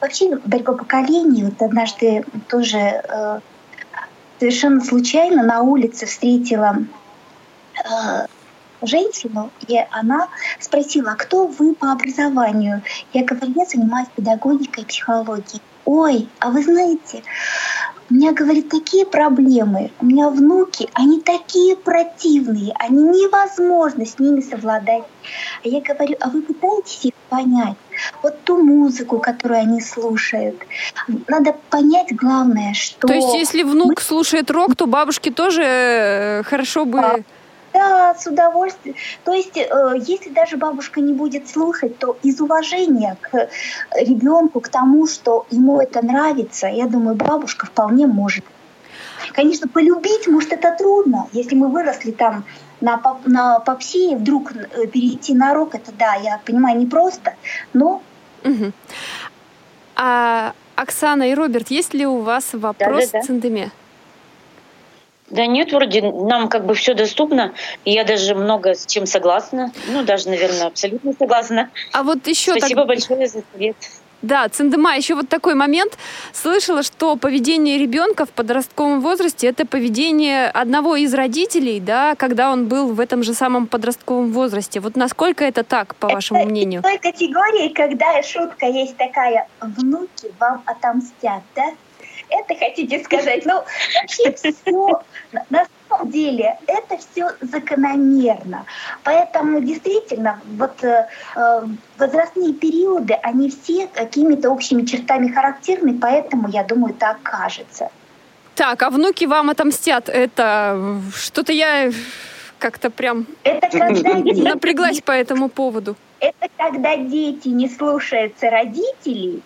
вообще борьба поколений, вот однажды тоже совершенно случайно на улице встретила э, женщину, и она спросила, а кто вы по образованию? Я говорю, я занимаюсь педагогикой и психологией. Ой, а вы знаете, у меня, говорит, такие проблемы. У меня внуки, они такие противные, они невозможно с ними совладать. А я говорю, а вы пытаетесь их понять? Вот ту музыку, которую они слушают. Надо понять главное, что... То есть, если внук мы... слушает рок, то бабушке тоже э, хорошо бы... Да, с удовольствием. То есть, э, если даже бабушка не будет слушать, то из уважения к ребенку, к тому, что ему это нравится, я думаю, бабушка вполне может. Конечно, полюбить, может, это трудно. Если мы выросли там на, поп, на попсе, вдруг э, перейти на рок, это да, я понимаю, непросто, но... Угу. А, Оксана и Роберт, есть ли у вас вопрос да, да, да. Цендеме? Да нет, вроде нам как бы все доступно. И я даже много с чем согласна. Ну, даже, наверное, абсолютно согласна. А вот еще Спасибо так... большое за совет. Да, Циндема, еще вот такой момент. Слышала, что поведение ребенка в подростковом возрасте это поведение одного из родителей, да, когда он был в этом же самом подростковом возрасте. Вот насколько это так, по это вашему мнению? В той категории, когда шутка есть такая, внуки вам отомстят, да? Это хотите сказать? Ну, вообще все на самом деле это все закономерно. Поэтому действительно вот э, э, возрастные периоды, они все какими-то общими чертами характерны, поэтому, я думаю, так кажется. Так, а внуки вам отомстят. Это что-то я как-то прям это когда напряглась по этому поводу. Это когда дети не слушаются родителей,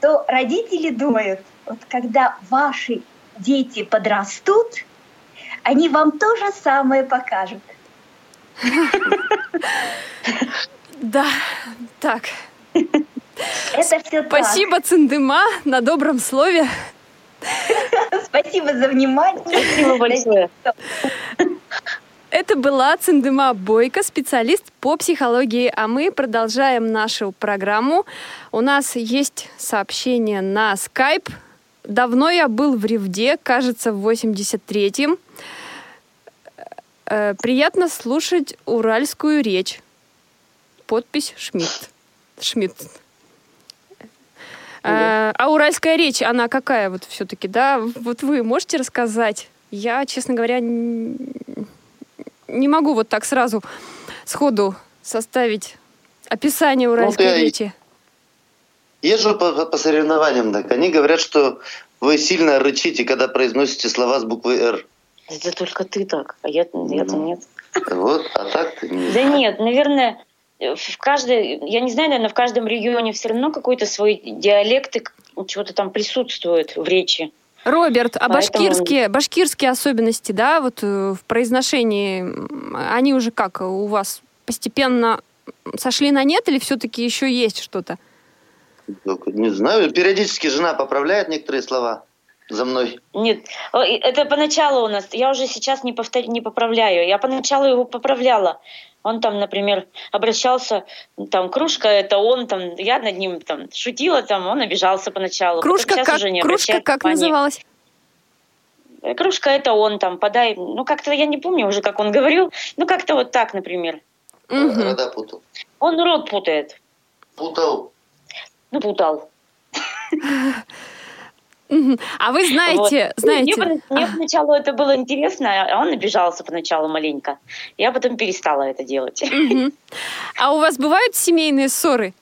то родители думают, вот когда ваши дети подрастут, они вам то же самое покажут. Да, так. Это все Спасибо, так. Циндыма, на добром слове. Спасибо за внимание. Спасибо большое. Это была Циндыма Бойко, специалист по психологии, а мы продолжаем нашу программу. У нас есть сообщение на Skype. Давно я был в Ревде, кажется, в 83-м. Э, приятно слушать уральскую речь. Подпись Шмидт. Шмидт. Э, а уральская речь, она какая вот все-таки, да? Вот вы можете рассказать? Я, честно говоря, не могу вот так сразу сходу составить описание уральской я и- речи. Езжу по, по- по соревнованиям, так они говорят, что вы сильно рычите, когда произносите слова с буквы «Р». Это только ты так, а я, я-то нет. Вот, а так не Да нет, наверное, в каждой, я не знаю, наверное, в каждом регионе все равно какой-то свой диалект и чего-то там присутствует в речи. Роберт, а Поэтому- башкирские, башкирские особенности, да, вот э, в произношении, они уже как у вас постепенно сошли на нет или все-таки еще есть что-то? Только Не знаю, периодически жена поправляет некоторые слова за мной. Нет, это поначалу у нас. Я уже сейчас не, повтор- не поправляю. Я поначалу его поправляла. Он там, например, обращался, там, кружка, это он, там, я над ним там шутила, там, он обижался поначалу. Кружка сейчас как, уже не кружка как внимания. называлась? Э, Кружка это он, там, подай. Ну, как-то я не помню уже, как он говорил. Ну, как-то вот так, например. Мгм. Рода путал. Он рот путает. Путал. Ну, путал. А вы знаете, Вот. знаете, Мне, мне поначалу это было интересно, а он обижался поначалу маленько. Я потом перестала это делать. А у вас бывают семейные ссоры?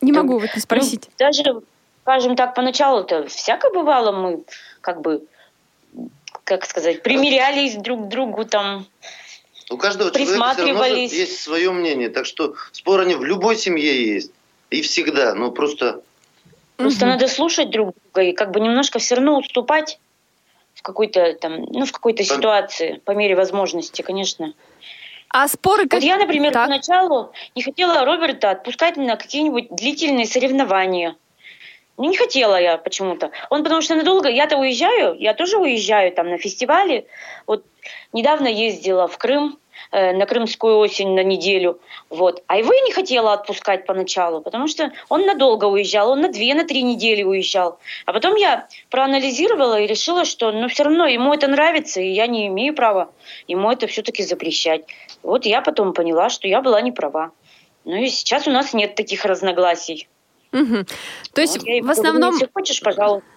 Не могу вот не спросить. Ну, даже, скажем так, поначалу-то всяко бывало, мы как бы, как сказать, примирялись друг к другу там. У каждого человека все равно есть свое мнение, так что спор они в любой семье есть. И всегда. Ну, просто Просто Мгм. надо слушать друг друга и как бы немножко все равно уступать в какой-то там, ну, в какой-то ситуации, по мере возможности, конечно. А споры Вот как... я, например, Так. поначалу не хотела Роберта отпускать на какие-нибудь длительные соревнования. Ну, не хотела я почему-то. Он потому что надолго, я-то уезжаю, я тоже уезжаю там на фестивали. Вот недавно ездила в Крым, э, на Крымскую осень на неделю. Вот. А его я не хотела отпускать поначалу, потому что он надолго уезжал, он на две, на три недели уезжал. А потом я проанализировала и решила, что ну, все равно ему это нравится, и я не имею права ему это все-таки запрещать. Вот я потом поняла, что я была не права. Ну и сейчас у нас нет таких разногласий. Мгм. То есть и в основном Если хочешь, пожалуйста.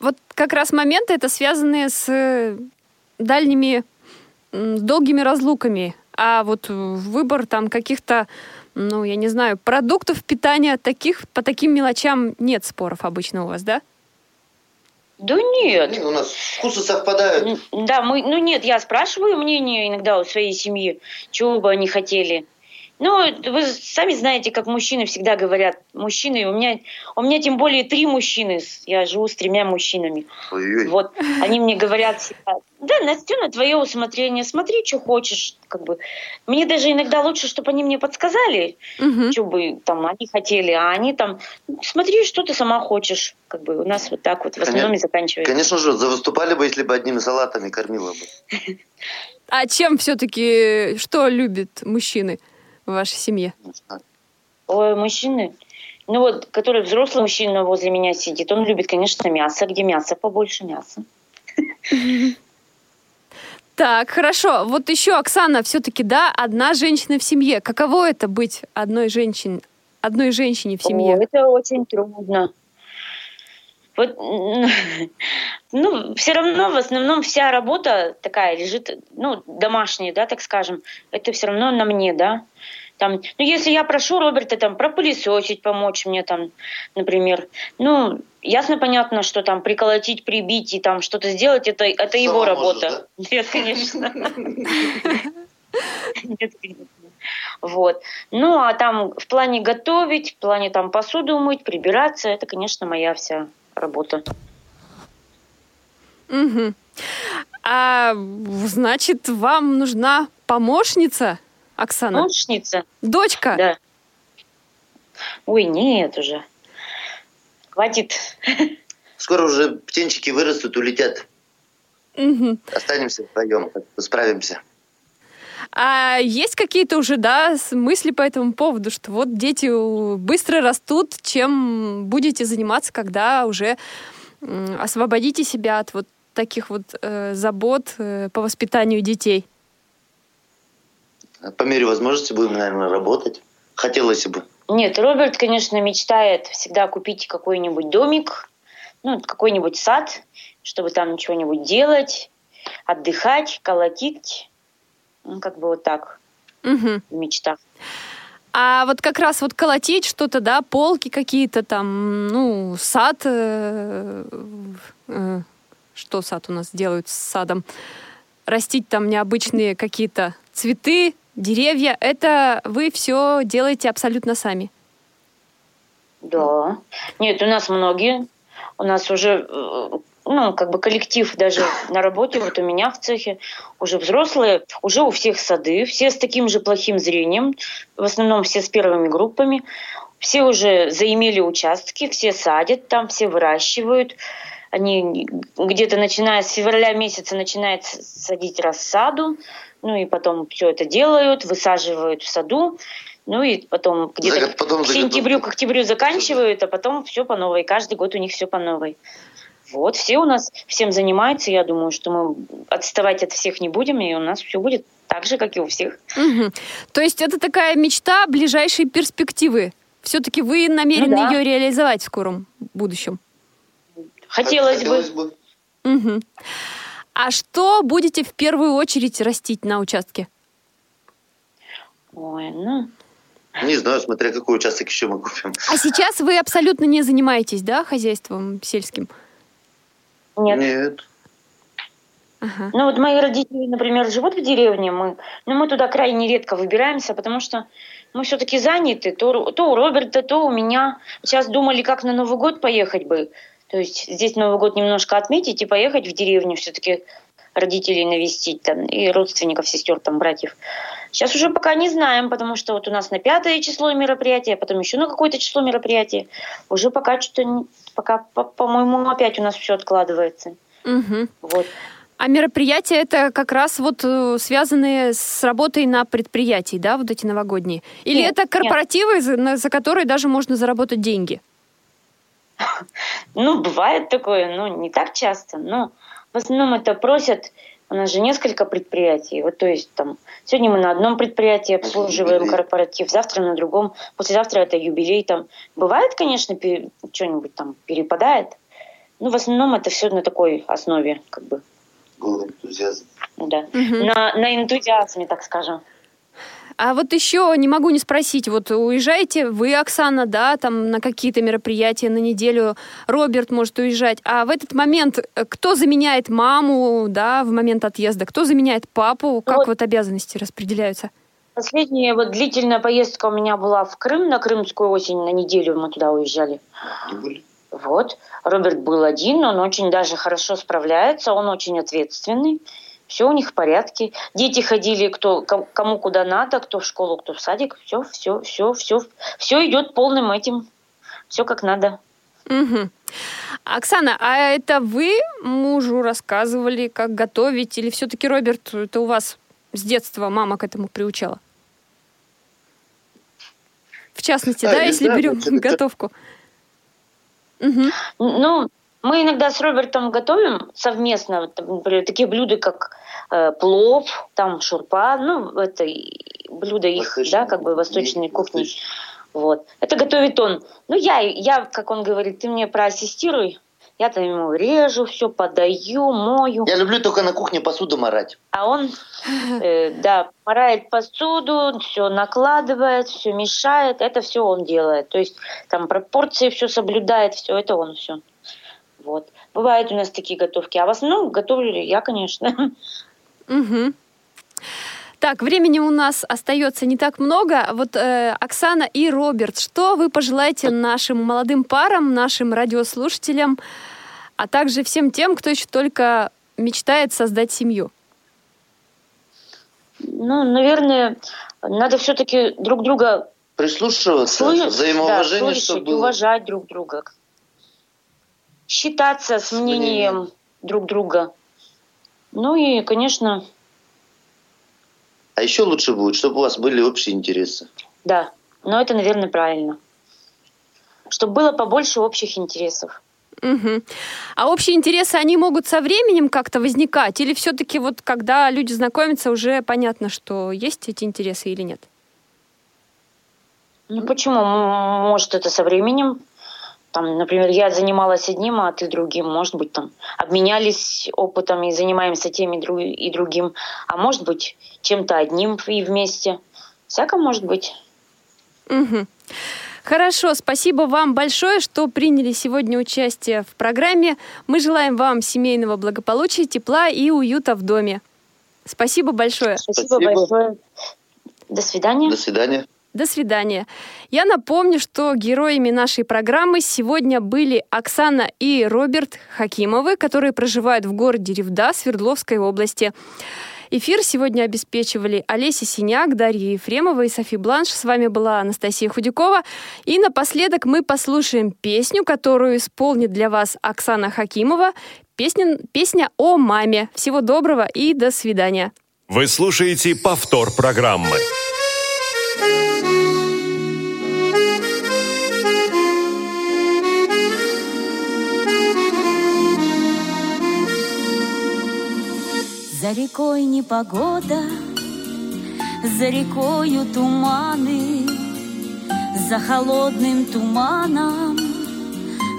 вот как раз моменты это связанные с э, дальними, долгими разлуками. А вот выбор там каких-то, ну, я не знаю, продуктов питания, таких, по таким мелочам нет споров обычно у вас, да? Да нет. блин, у нас вкусы совпадают. Да, мы, ну нет, я спрашиваю мнение иногда у своей семьи, чего бы они хотели. Ну, вы сами знаете, как мужчины всегда говорят. Мужчины, у меня, у меня тем более три мужчины, я живу с тремя мужчинами. Ой-ой. Вот, они мне говорят всегда, да, Настя, на твое усмотрение, смотри, что хочешь. Как бы. Мне даже иногда лучше, чтобы они мне подсказали, Мгм. что бы там они хотели, а они там, смотри, что ты сама хочешь. Как бы у нас вот так вот в основном и заканчивается. Конечно же, завыступали бы, если бы одними салатами кормила бы. А чем все-таки, что любят мужчины в вашей семье? Ой, мужчины. Ну вот, который взрослый мужчина возле меня сидит, он любит, конечно, мясо. Где мясо? Побольше мяса. Так, хорошо. Вот еще, Оксана, все-таки, да, одна женщина в семье. Каково это быть одной женщиной, одной женщине в семье? О, это очень трудно. Вот, ну, все равно в основном вся работа такая лежит, ну, домашняя, да, так скажем, это все равно на мне, да. Там, ну, если я прошу Роберта там пропылесосить, помочь мне там, например, ну, ясно, понятно, что там приколотить, прибить и там что-то сделать, это, это его Сама можешь, работа. Нет, конечно. Нет, конечно. Вот. Ну, а там в плане готовить, в плане там посуду мыть, прибираться, это, конечно, моя вся работа. Мгм. А значит, вам нужна помощница, Оксана? Помощница? Дочка? Да. Ой, нет уже. Хватит. Скоро уже птенчики вырастут, улетят. Мгм. Останемся вдвоем, справимся. А есть какие-то уже, да, мысли по этому поводу, что вот дети быстро растут, чем будете заниматься, когда уже освободите себя от вот таких вот э, забот э, по воспитанию детей? По мере возможности будем, наверное, работать. Хотелось бы. Нет, Роберт, конечно, мечтает всегда купить какой-нибудь домик, ну, какой-нибудь сад, чтобы там чего-нибудь делать, отдыхать, колотить. Ну, как бы вот так Мгм. в мечтах. А вот как раз вот колотить что-то, да, полки какие-то там, ну, сад, э, э, что сад у нас делают с садом? Растить там необычные какие-то цветы, деревья, это вы все делаете абсолютно сами. Да. Нет, у нас многие. У нас уже, э, ну, как бы коллектив даже на работе, вот у меня в цехе, уже взрослые, уже у всех сады, все с таким же плохим зрением, в основном все с первыми группами, все уже заимели участки, все садят там, все выращивают. Они где-то начиная с февраля месяца начинают садить рассаду, ну и потом все это делают, высаживают в саду, ну и потом где-то потом к сентябрю, к октябрю заканчивают, а потом все по новой. Каждый год у них все по новой. Вот, все у нас всем занимаются. Я думаю, что мы отставать от всех не будем, и у нас все будет так же, как и у всех. Мгм. То есть это такая мечта ближайшей перспективы. Все-таки вы намерены Ну да. ее реализовать в скором будущем. Хотелось, Хотелось бы. бы. Мгм. А что будете в первую очередь растить на участке? Ой, ну, Не знаю, смотря какой участок еще мы купим. А сейчас вы абсолютно не занимаетесь, да, хозяйством сельским? Нет. Нет. Ага. Ну вот мои родители, например, живут в деревне, мы, но мы туда крайне редко выбираемся, потому что мы все-таки заняты, то, Ру- то у Роберта, то у меня. Сейчас думали, как на Новый год поехать бы. То есть здесь Новый год немножко отметить и поехать в деревню все-таки родителей навестить там, и родственников, сестер, там, братьев. Сейчас уже пока не знаем, потому что вот у нас на пятое число мероприятие, а потом еще на какое-то число мероприятие. Уже пока что-то, не- пока, по- по-моему, опять у нас все откладывается. Мгм. Вот. А мероприятия это как раз вот э, связанные с работой на предприятии, да, вот эти новогодние? Или Нет, это нет. корпоративы, на- за которые даже можно заработать деньги? Ну, бывает такое, но не так часто. Но в основном это просят. У нас же несколько предприятий. Вот, то есть там сегодня мы на одном предприятии обслуживаем корпоратив, завтра на другом, послезавтра это юбилей. Там бывает, конечно, пе- что-нибудь там перепадает. Но в основном это все на такой основе, как бы, Был энтузиазм. да. Мгм. На, на энтузиазме, так скажем. А вот еще не могу не спросить, вот уезжаете вы, Оксана, да, там на какие-то мероприятия на неделю, Роберт может уезжать, а в этот момент э, кто заменяет маму, да, в момент отъезда, кто заменяет папу, как Вот. вот обязанности распределяются? Последняя вот длительная поездка у меня была в Крым на Крымскую осень, на неделю мы туда уезжали. Не были? Вот. Роберт был один, он очень даже хорошо справляется, он очень ответственный. Все у них в порядке. Дети ходили, кто ко- кому куда надо, кто в школу, кто в садик. Все, все, все, все, все идет полным этим. Все как надо. Мгм. Оксана, а это вы мужу рассказывали, как готовить, или все-таки Роберт, это у вас с детства мама к этому приучала? В частности, А, да, если знаю, берем это- готовку. Мгм. Ну, мы иногда с Робертом готовим совместно, например, такие блюда, как э, плов, там шурпа, ну, это блюда их, да, как бы восточной кухни. Вот. Это готовит он. Ну, я, я, как он говорит, ты мне проассистируй. Я там ему режу, все подаю, мою. Я люблю только на кухне посуду морать. А он, э, да, морает посуду, все накладывает, все мешает. Это все он делает. То есть там пропорции все соблюдает, все это он все. Вот. Бывают у нас такие готовки. А в основном готовлю я, конечно. Мгм. Так, времени у нас остается не так много. Вот э, Оксана и Роберт, что вы пожелаете нашим молодым парам, нашим радиослушателям, а также всем тем, кто еще только мечтает создать семью? Ну, наверное, надо все-таки друг друга Прислушиваться, слышать, взаимоуважение, да, чтобы было. уважать друг друга. Считаться с мнением друг друга. Ну и, конечно, А еще лучше будет, чтобы у вас были общие интересы. Да, но это, наверное, правильно. Чтобы было побольше общих интересов. Мгм. А общие интересы, они могут со временем как-то возникать? Или все-таки вот когда люди знакомятся, уже понятно, что есть эти интересы или нет? Ну почему? Может, это со временем. Там, например, я занималась одним, а ты другим. Может быть, там обменялись опытом и занимаемся тем и, дру- и другим. А может быть, чем-то одним и вместе. Всяко может быть. Мгм. Хорошо, спасибо вам большое, что приняли сегодня участие в программе. Мы желаем вам семейного благополучия, тепла и уюта в доме. Спасибо большое. Спасибо, Спасибо. большое. До свидания. До свидания. До свидания. Я напомню, что героями нашей программы сегодня были Оксана и Роберт Хакимовы, которые проживают в городе Ревда Свердловской области. Эфир сегодня обеспечивали Олеся Синяк, Дарья Ефремова и Софи Бланш. С вами была Анастасия Худякова. И напоследок мы послушаем песню, которую исполнит для вас Оксана Хакимова. Песня, песня о маме. Всего доброго и до свидания. Вы слушаете повтор программы. За рекой непогода, за рекою туманы, за холодным туманом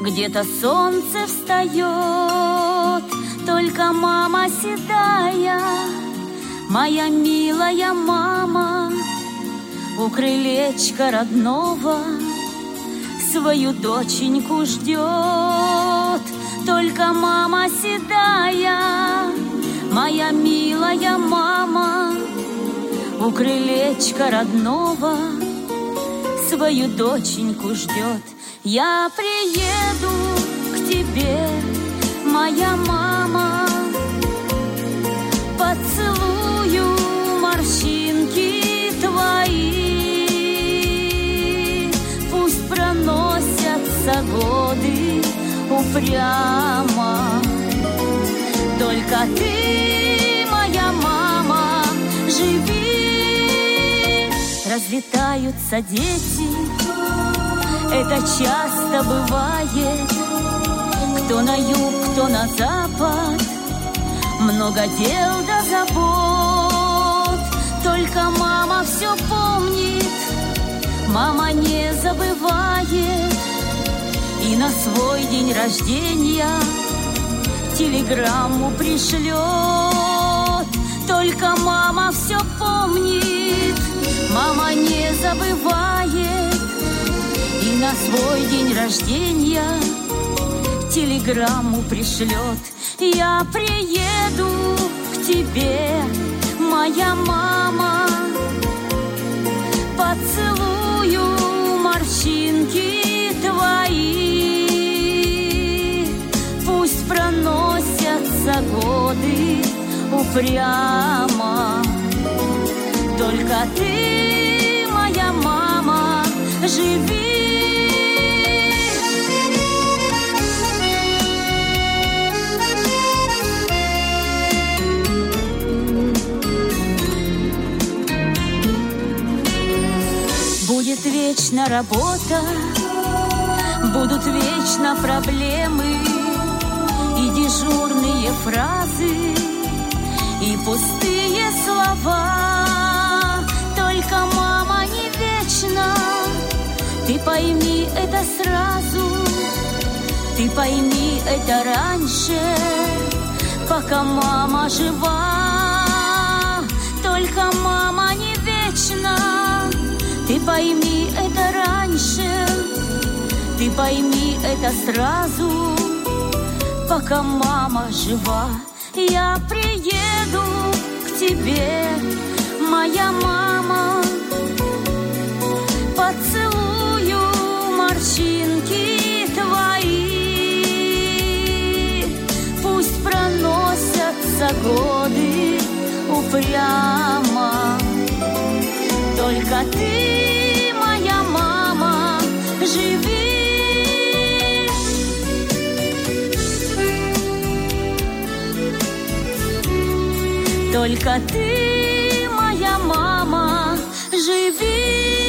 где-то солнце встает, только мама седая, моя милая мама, у крылечка родного свою доченьку ждет, только мама седая, моя милая мама, у крылечка родного свою доченьку ждет. Я приеду к тебе, моя мама, поцелую морщинки твои. Пусть проносятся годы упрямо, только ты, моя мама, живи. Разлетаются дети, это часто бывает. Кто на юг, кто на запад, много дел да забот. Только мама все помнит, мама не забывает. И на свой день рождения телеграмму пришлет. Только мама все помнит, мама не забывает. И на свой день рождения телеграмму пришлет. Я приеду к тебе, упрямо, только ты, моя мама, живи. Будет вечно работа, будут вечно проблемы и дежурные фразы, пустые слова. Только мама не вечна, ты пойми это сразу, ты пойми это раньше, пока мама жива. Только мама не вечна, ты пойми это раньше, ты пойми это сразу, пока мама жива. Я к тебе, моя мама, поцелую морщинки твои. Пусть проносятся годы упрямо, только ты, Только ты, моя мама, живи.